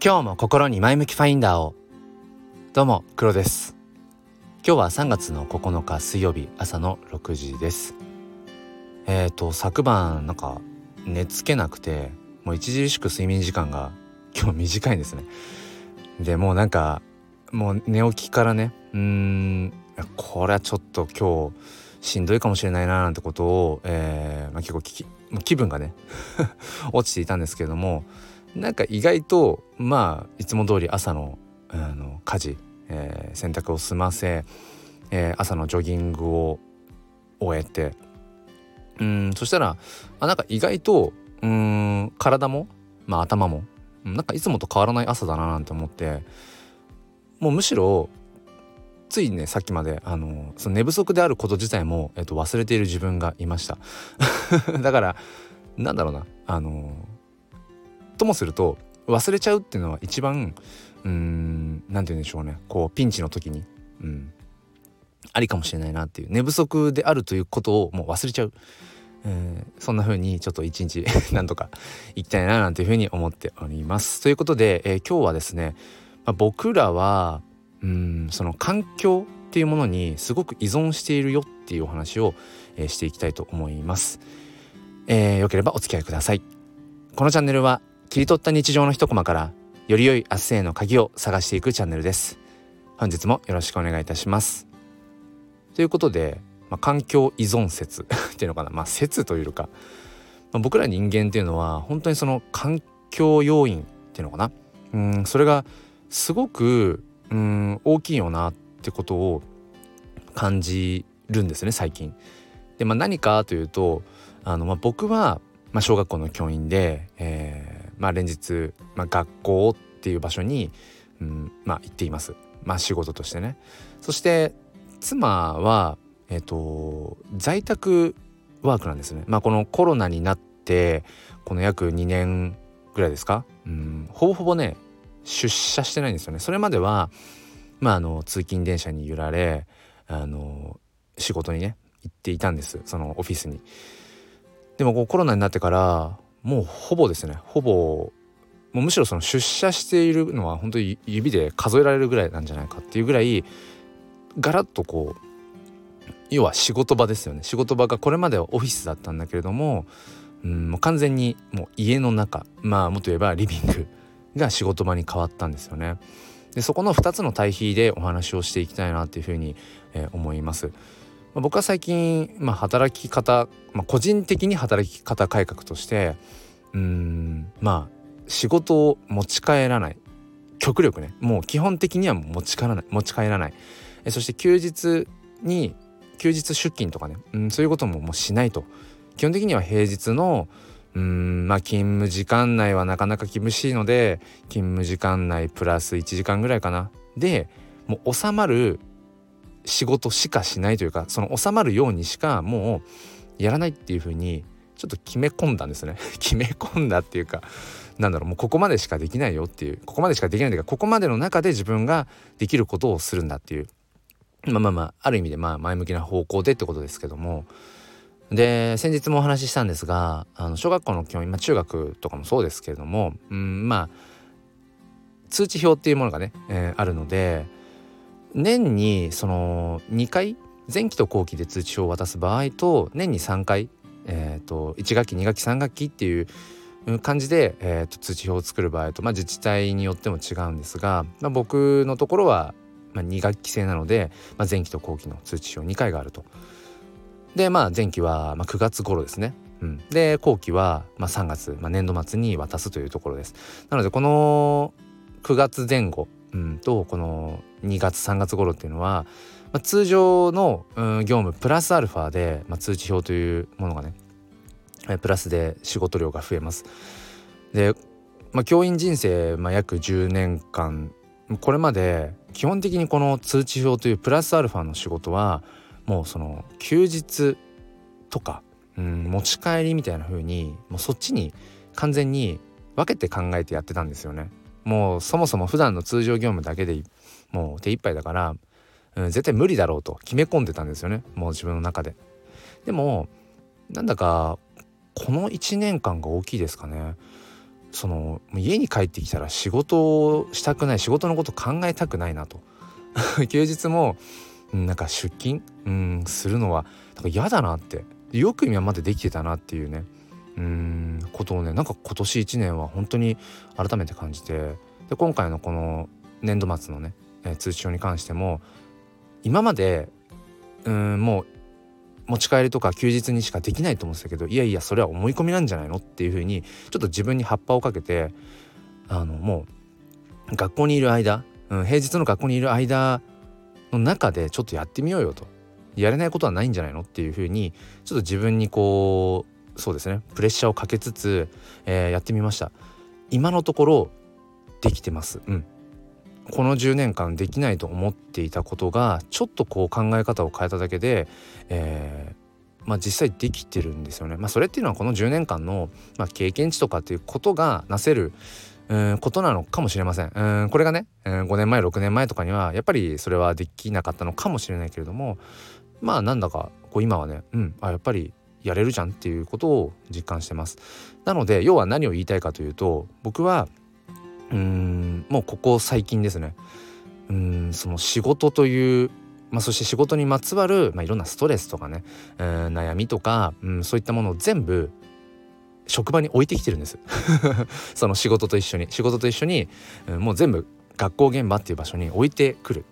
今日も心に前向きファインダーを。どうも黒です。今日は3月の9日水曜日朝の6時です。えっ、ー、と昨晩なんか寝つけなくてもう著しく睡眠時間が 今日短いんですね。でもうなんかもう寝起きからねうーんこれはちょっと今日しんどいかもしれないななんてことを、えーまあ、結構気気分がね 落ちていたんですけれどもなんか意外とまあいつも通り朝のあの家事、えー、洗濯を済ませ、えー、朝のジョギングを終えてうんそしたらあなんか意外とうん体も、まあ、頭もなんかいつもと変わらない朝だななんて思ってもうむしろついねさっきまであのその寝不足であること自体も、えっと、忘れている自分がいました。だからなんだろうなあのともすると忘れちゃうっていうのは一番うーん何て言うんでしょうねこうピンチの時に、うん、ありかもしれないなっていう寝不足であるということをもう忘れちゃう、えー、そんな風にちょっと一日 なんとかいきたいななんていう風に思っております。ということで、えー、今日はですね、まあ、僕らはうんその環境っていうものにすごく依存しているよっていうお話を、えー、していきたいと思います。えー、よければお付き合いください。このチャンネルは切り取った日常の一コマからより良い明日への鍵を探していくチャンネルです。本日もよろしくお願いいたします。ということで、まあ、環境依存説 っていうのかな。まあ説というか、まあ、僕ら人間っていうのは本当にその環境要因っていうのかな。うんそれがすごくうん大きいよなってことを感じるんですね最近。で、まあ、何かというとあの、まあ、僕は、まあ、小学校の教員で、えーまあ、連日、まあ、学校っていう場所に、うんまあ、行っています、まあ、仕事としてね。そして妻は、えーと、在宅ワークなんですね。まあ、このコロナになってこの約2年ぐらいですか、うん、ほぼほぼね出社してないんですよね。それまでは、まあ、あの通勤電車に揺られあの仕事にね行っていたんですそのオフィスに。でもこうコロナになってからもうほぼですねほぼもうむしろその出社しているのは本当に指で数えられるぐらいなんじゃないかっていうぐらいガラッとこう要は仕事場ですよね仕事場がこれまではオフィスだったんだけれどもうんもう完全にもう家の中まあもっと言えばリビングが仕事場に変わったんですよね。でそこの2つの対比でお話をしていきたいなっていうふうに、えー、思います。まあ、僕は最近、まあ、働き方、まあ、個人的に働き方改革としてうんまあ仕事を持ち帰らない。極力ね。もう基本的には持ち帰らない。持ち帰らない。えそして休日に休日出勤とかね、うん、そういうことももうしないと。基本的には平日のうんまあ勤務時間内はなかなか厳しいので勤務時間内プラス1時間ぐらいかな。でもう収まる仕事しかしないというかその収まるようにしかもうやらないっていうふうにちょっと決め込んだんですね。決め込んだっていうかなんだろうもうここまでしかできないよっていうここまでしかできないというかここまでの中で自分ができることをするんだっていう。まあまあまあある意味でまあ前向きな方向でってことですけども。で先日もお話ししたんですがあの小学校の教員、まあ、中学とかもそうですけれどもうんまあ通知表っていうものがね、えー、あるので年にその2回前期と後期で通知表を渡す場合と年に3回、えーと、1学期2学期3学期っていう感じで、えーと、通知表を作る場合と、まあ、自治体によっても違うんですが、まあ、僕のところは、まあ、2学期制なので、まあ、前期と後期の通知表2回があると。でまあ前期は、まあ、9月頃ですね。うん、で後期は、まあ、3月、まあ、年度末に渡すというところです。なのでこの9月前後、うん、とこの2月3月頃っていうのは、まあ、通常の、うん、業務プラスアルファで、まあ、通知表というものがねプラスで仕事量が増えます。で、まあ、教員人生、まあ、約10年間これまで基本的にこの通知表というプラスアルファの仕事はもうその休日とか、うん、持ち帰りみたいな風にもうそっちに完全に分けて考えてやってたんですよね。もうそもそも普段の通常業務だけでもう手一杯だから、うん、絶対無理だろうと決め込んでたんですよねもう自分の中で。でもなんだかこの1年間が大きいですかね。その家に帰ってきたら仕事をしたくない仕事のこと考えたくないなと 休日もなんか出勤うんするのはなんか嫌だなってよく今までできてたなっていうねうんことをねなんか今年1年は本当に改めて感じてで今回のこの年度末のね、えー、通知書に関しても今までうんもう持ち帰りとか休日にしかできないと思ってたけどいやいやそれは思い込みなんじゃないのっていうふうにちょっと自分に葉っぱをかけてあのもう学校にいる間、うん、平日の学校にいる間の中でちょっとやってみようよと。やれないことはないんじゃないのっていうふうにちょっと自分にこうそうですねプレッシャーをかけつつ、えー、やってみました今のところできてますうんこの10年間できないと思っていたことがちょっとこう考え方を変えただけで、えー、まあ、実際できてるんですよね。まあ、それっていうのはこの10年間の、まあ、経験値とかっていうことがなせるうんことなのかもしれません。うんこれがね、うん、5年前6年前とかにはやっぱりそれはできなかったのかもしれないけれどもまあなんだかこう今はねうんあやっぱりやれるじゃんっていうことを実感してます。なので要は何を言いたいかというと僕はうんもうここ最近ですねうんその仕事というまあ、そして仕事にまつわる、まあ、いろんなストレスとかね、えー、悩みとか、うん、そういったものを全部職場に置いてきてるんです その仕事と一緒に仕事と一緒に、うん、もう全部学校現場っていう場所に置いてくるっ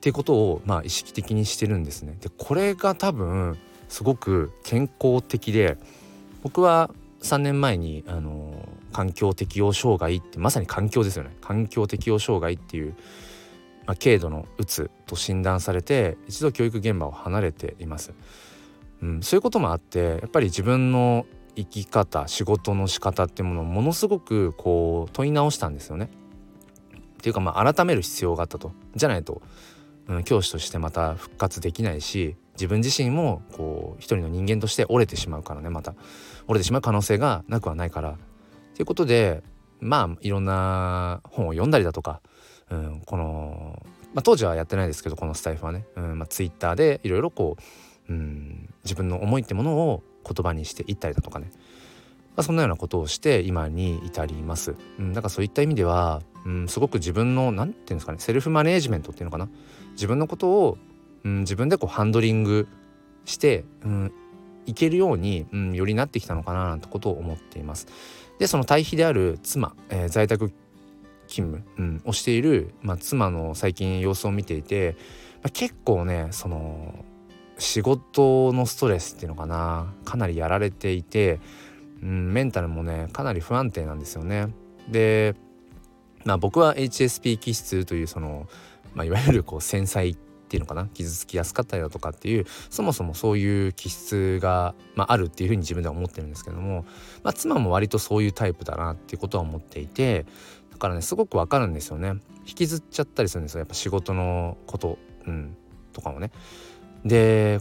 ていうことをまあ意識的にしてるんですね。でこれが多分すごく健康的で僕は3年前にあの環境適応障害ってまさに環境ですよね。環境適応障害っていう、まあ、軽度のうつと診断されて一度教育現場を離れています、うん、そういうこともあってやっぱり自分の生き方仕事の仕方っていうものをものすごくこう問い直したんですよね。っていうかまあ改める必要があったと。じゃないと、うん、教師としてまた復活できないし自分自身もこう一人の人間として折れてしまうからねまた。折れてしまう可能性がなくはないから。ということでまあいろんな本を読んだりだとか、うん、この、まあ、当時はやってないですけどこのスタイフはね、うんまあ、ツイッターでいろいろこう、うん、自分の思いってものを言葉にしていったりだとかね、まあ、そんなようなことをして今に至ります。うん、だからそういった意味では、うん、すごく自分の何て言うんですかねセルフマネージメントっていうのかな。自分のことをうん、自分でこうハンドリングして、うん、いけるように、うん、よりなってきたのかななんてことを思っています。でその対比である妻、えー、在宅勤務、うん、をしている、まあ、妻の最近様子を見ていて、まあ、結構ねその仕事のストレスっていうのかなかなりやられていて、うん、メンタルもねかなり不安定なんですよね。で、まあ、僕は HSP 気質というその、まあ、いわゆるこう繊細っていうのかな？傷つきやすかったりだとかっていうそもそもそういう気質が、まあ、あるっていうふうに自分では思ってるんですけども、まあ、妻も割とそういうタイプだなっていうことは思っていてだからねすごくわかるんですよね。引きずっちゃったりするんですよ。やっぱ仕事のこと、うん、とかもね。で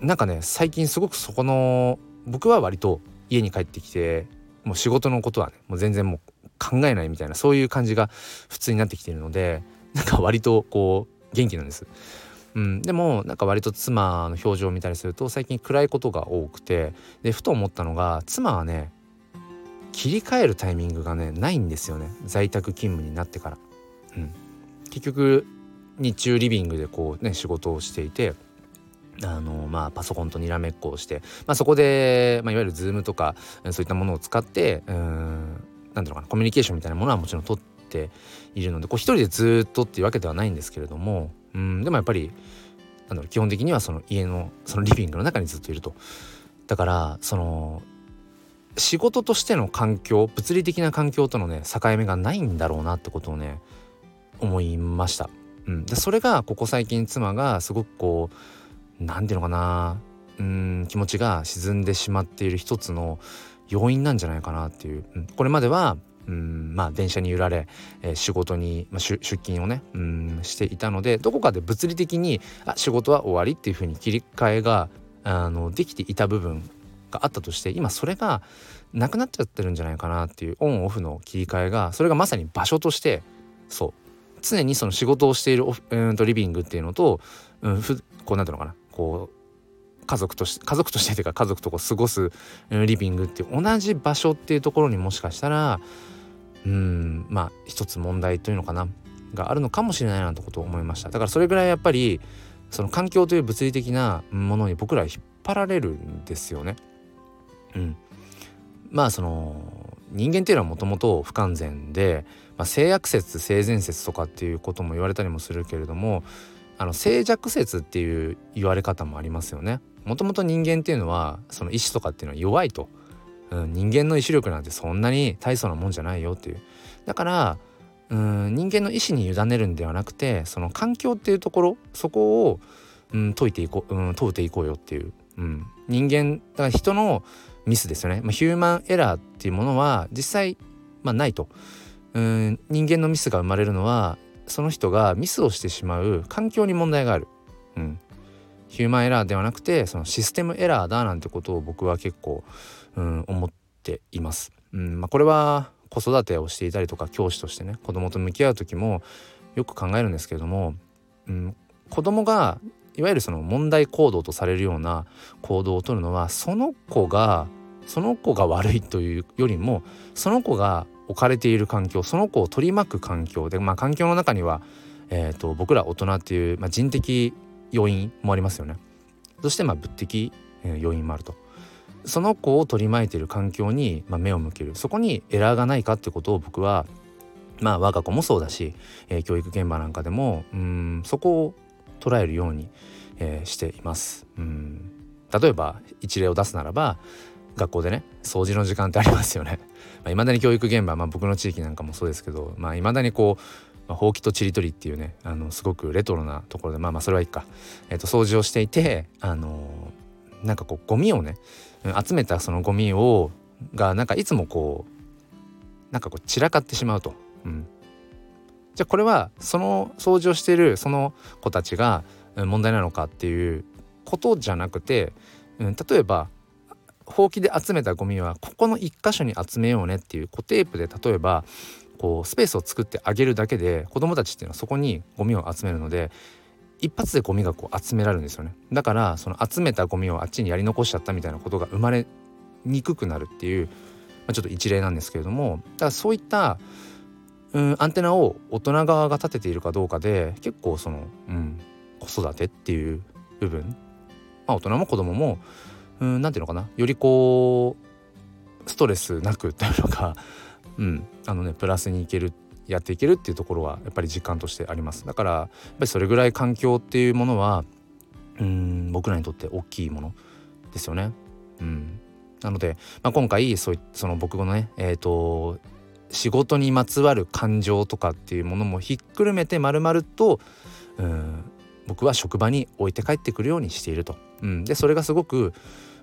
なんかね最近すごくそこの僕は割と家に帰ってきてもう仕事のことはねもう全然もう考えないみたいなそういう感じが普通になってきているのでなんか割とこう元気なんです。うん、でもなんか割と妻の表情を見たりすると最近暗いことが多くてでふと思ったのが妻はね切り替えるタイミングがねないんですよね在宅勤務になってから。うん、結局日中リビングでこうね仕事をしていてあのまあパソコンとにらめっこをして、まあ、そこで、まあ、いわゆる Zoom とかそういったものを使ってうん何ていうのかなコミュニケーションみたいなものはもちろん取ってているのでこう一人でずっとっていうわけではないんですけれどもうんでもやっぱりなんだろう基本的にはその家のそのリビングの中にずっといると。だからその仕事としての環境物理的な環境とのね境目がないんだろうなってことをね思いました。うん、でそれがここ最近妻がすごくこう何て言うのかなうん気持ちが沈んでしまっている一つの要因なんじゃないかなっていう、うん、これまではうんまあ、電車に揺られ、えー、仕事に、まあ、出勤をねうんしていたのでどこかで物理的にあ仕事は終わりっていう風に切り替えがあのできていた部分があったとして今それがなくなっちゃってるんじゃないかなっていうオンオフの切り替えがそれがまさに場所としてそう常にその仕事をしているうんとリビングっていうのと、うん、ふこうなんていうのかなこう家族として家族としてというか家族とこう過ごすリビングって同じ場所っていうところにもしかしたらうんまあ一つ問題というのかながあるのかもしれないなとことを思いましただからそれぐらいやっぱりその環境という物理的なものに僕ら引っ張られるんですよね。うん、まあその人間っていうのはもともと不完全で、まあ、性悪説性善説とかっていうことも言われたりもするけれどもあの静寂説っていう言われ方もありますよね。もともと人間っていうのはその意志とかっていうのは弱いと、うん、人間の意志力なんてそんなに大層なもんじゃないよっていう。だからうん人間の意志に委ねるんではなくてその環境っていうところそこを、うん、解いていこう、うん、問うていこうよっていう、うん、人間だから人のミスですよね、まあ、ヒューマンエラーっていうものは実際、まあ、ないと。うん人間のミスが生まれるのはその人がミスをしてしまう環境に問題がある、うん、ヒューマンエラーではなくてそのシステムエラーだなんてことを僕は結構、うん、思っています。うんまあ、これは子育てをしていたりとか教師としてね子供と向き合う時もよく考えるんですけれども、うん、子供がいわゆるその問題行動とされるような行動をとるのはその子がその子が悪いというよりもその子が置かれている環境その子を取り巻く環境でまあ環境の中には、えーと、僕ら大人っていう、まあ、人的要因もありますよね。そしてまあ物的、要因もあると。その子を取り巻いている環境に、まあ、目を向けるそこにエラーがないかってことを僕はまあ我が子もそうだし、えー、教育現場なんかでもうんそこを捉えるように、えー、しています。うん例えば一例を出すならば学校でね掃除の時間ってありますよね。い まあ、未だに教育現場、まあ、僕の地域なんかもそうですけどいまあ、未だにこうまあ、ほうきとちりとりっていうねあのすごくレトロなところでまあまあそれはいいか、えー、と掃除をしていてあのー、なんかこうゴミをね集めたそのゴミをがなんかいつもこうなんかこう散らかってしまうと。うん、じゃあこれはその掃除をしているその子たちが問題なのかっていうことじゃなくて、うん、例えばほうきで集めたゴミはここの1箇所に集めようねっていう固テープで例えばこうスペースを作ってあげるだけで子どもたちっていうのはそこにゴミを集めるので一発でゴミがこう集められるんですよね。だからその集めたゴミをあっちにやり残しちゃったみたいなことが生まれにくくなるっていう、まあ、ちょっと一例なんですけれども。だからそういったうんアンテナを大人側が立てているかどうかで結構その、うん、子育てっていう部分、まあ、大人も子供もうん何ていうのかな。よりこうストレスなくというのか、うん、あのねプラスにいけるってやっていけるっていうところはやっぱり実感としてありますだからやっぱりそれぐらい環境っていうものはうん僕らにとって大きいものですよね。うん、なので、まあ、今回そその僕のねえ、ー、と仕事にまつわる感情とかっていうものもひっくるめてまるまるとうん僕は職場に置いて帰ってくるようにしていると。うん、でそれがすごく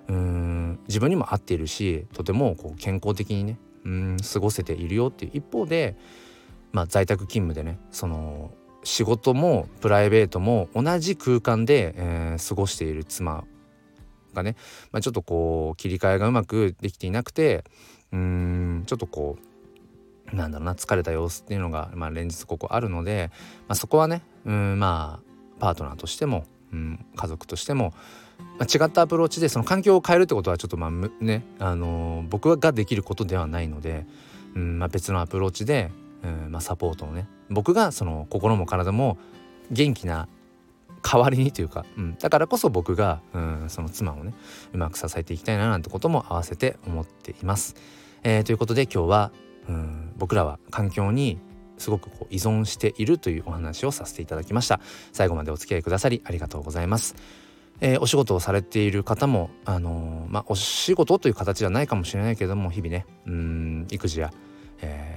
うん自分にも合っているしとてもこう健康的にねうん過ごせているよっていう一方で、まあ、在宅勤務でねその仕事もプライベートも同じ空間で、えー、過ごしている妻がね、まあ、ちょっとこう切り替えがうまくできていなくてうんちょっとこうなんだろうな疲れた様子っていうのが、まあ、連日ここあるので、まあ、そこはねうんまあパートナーとしても、うん、家族としても、まあ、違ったアプローチでその環境を変えるってことはちょっとまあね、あのー、僕ができることではないので、うんまあ、別のアプローチで、うんまあ、サポートをね僕がその心も体も元気な代わりにというか、うん、だからこそ僕が、うん、その妻をねうまく支えていきたいななんてことも合わせて思っています。えー、ということで今日は、うん、僕らは環境にすごくこう依存しているというお話をさせていただきました。最後までお付き合いくださりありがとうございます。えー、お仕事をされている方も、あのー、まあ、お仕事という形ではないかもしれないけども日々ねうん育児や、えー、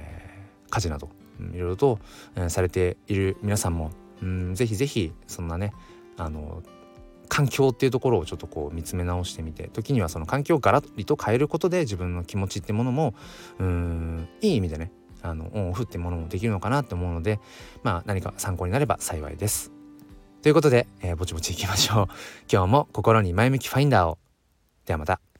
家事などいろいろと、えー、されている皆さんもうんぜひぜひそんなねあの環境っていうところをちょっとこう見つめ直してみて時にはその環境をガラリと変えることで自分の気持ちってものもうんいい意味でねあのオンオフってものもできるのかなって思うのでまあ何か参考になれば幸いです。ということで、えー、ぼちぼちいきましょう。今日も心に前向きファインダーを。ではまた。